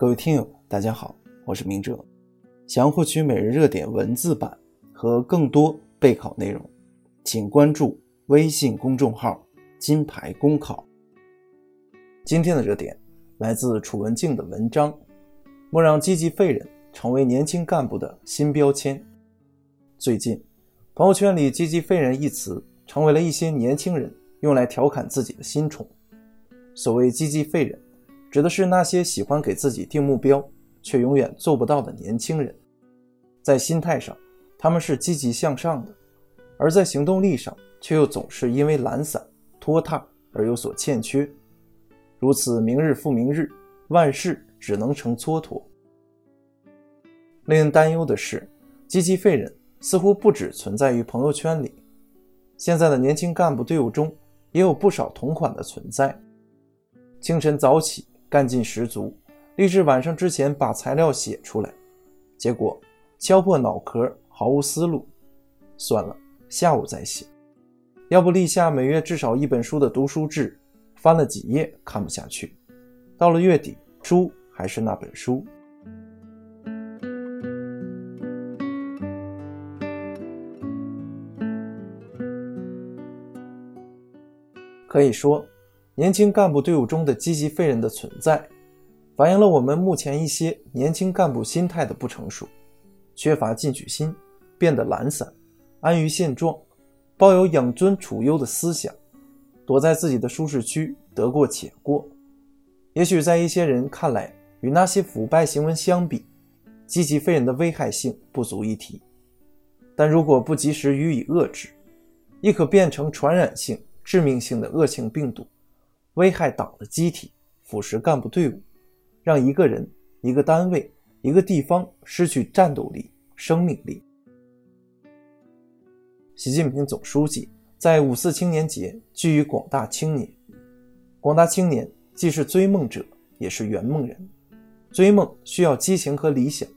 各位听友，大家好，我是明哲。想要获取每日热点文字版和更多备考内容，请关注微信公众号“金牌公考”。今天的热点来自楚文静的文章：莫让积极废人成为年轻干部的新标签。最近，朋友圈里“积极废人”一词成为了一些年轻人用来调侃自己的新宠。所谓“积极废人”。指的是那些喜欢给自己定目标却永远做不到的年轻人，在心态上他们是积极向上的，而在行动力上却又总是因为懒散拖沓而有所欠缺。如此，明日复明日，万事只能成蹉跎。令人担忧的是，积极废人似乎不只存在于朋友圈里，现在的年轻干部队伍中也有不少同款的存在。清晨早起。干劲十足，立志晚上之前把材料写出来，结果敲破脑壳，毫无思路。算了，下午再写。要不立下每月至少一本书的读书志，翻了几页看不下去，到了月底，书还是那本书。可以说。年轻干部队伍中的积极废人的存在，反映了我们目前一些年轻干部心态的不成熟，缺乏进取心，变得懒散，安于现状，抱有养尊处优的思想，躲在自己的舒适区得过且过。也许在一些人看来，与那些腐败行为相比，积极废人的危害性不足一提。但如果不及时予以遏制，亦可变成传染性、致命性的恶性病毒。危害党的机体，腐蚀干部队伍，让一个人、一个单位、一个地方失去战斗力、生命力。习近平总书记在五四青年节寄予广大青年：广大青年既是追梦者，也是圆梦人。追梦需要激情和理想，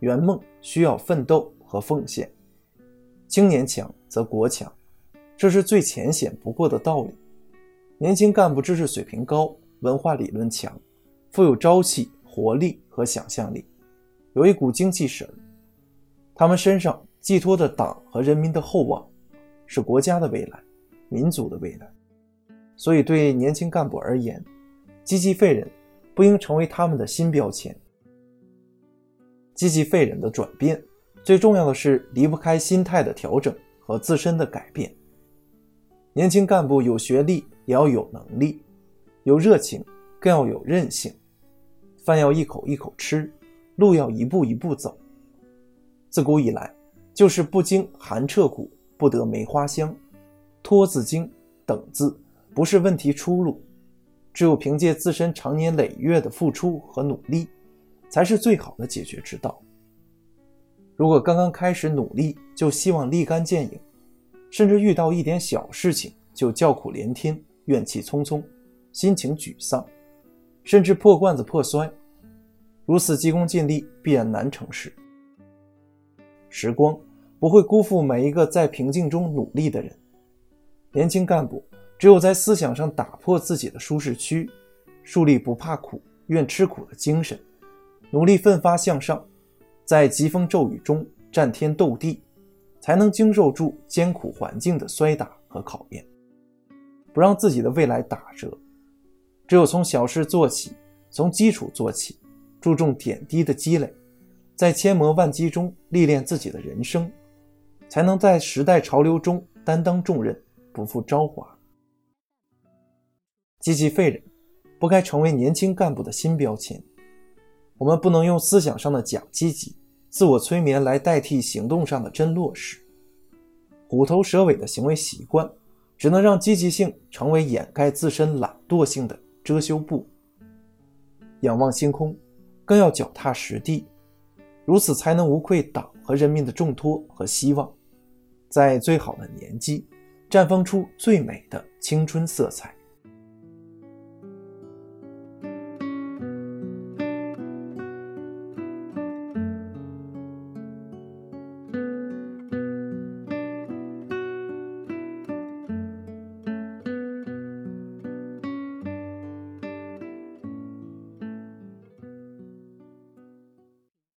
圆梦需要奋斗和奉献。青年强则国强，这是最浅显不过的道理。年轻干部知识水平高，文化理论强，富有朝气、活力和想象力，有一股精气神。他们身上寄托着党和人民的厚望，是国家的未来，民族的未来。所以，对年轻干部而言，积极废人不应成为他们的新标签。积极废人的转变，最重要的是离不开心态的调整和自身的改变。年轻干部有学历。也要有能力，有热情，更要有韧性。饭要一口一口吃，路要一步一步走。自古以来，就是不经寒彻骨，不得梅花香。拖字经，等字，不是问题出路。只有凭借自身长年累月的付出和努力，才是最好的解决之道。如果刚刚开始努力就希望立竿见影，甚至遇到一点小事情就叫苦连天，怨气匆匆，心情沮丧，甚至破罐子破摔，如此急功近利，必然难成事。时光不会辜负每一个在平静中努力的人。年轻干部只有在思想上打破自己的舒适区，树立不怕苦、愿吃苦的精神，努力奋发向上，在疾风骤雨中战天斗地，才能经受住艰苦环境的摔打和考验。不让自己的未来打折，只有从小事做起，从基础做起，注重点滴的积累，在千磨万击中历练自己的人生，才能在时代潮流中担当重任，不负朝华。积极废人不该成为年轻干部的新标签。我们不能用思想上的假积极、自我催眠来代替行动上的真落实。虎头蛇尾的行为习惯。只能让积极性成为掩盖自身懒惰性的遮羞布。仰望星空，更要脚踏实地，如此才能无愧党和人民的重托和希望，在最好的年纪，绽放出最美的青春色彩。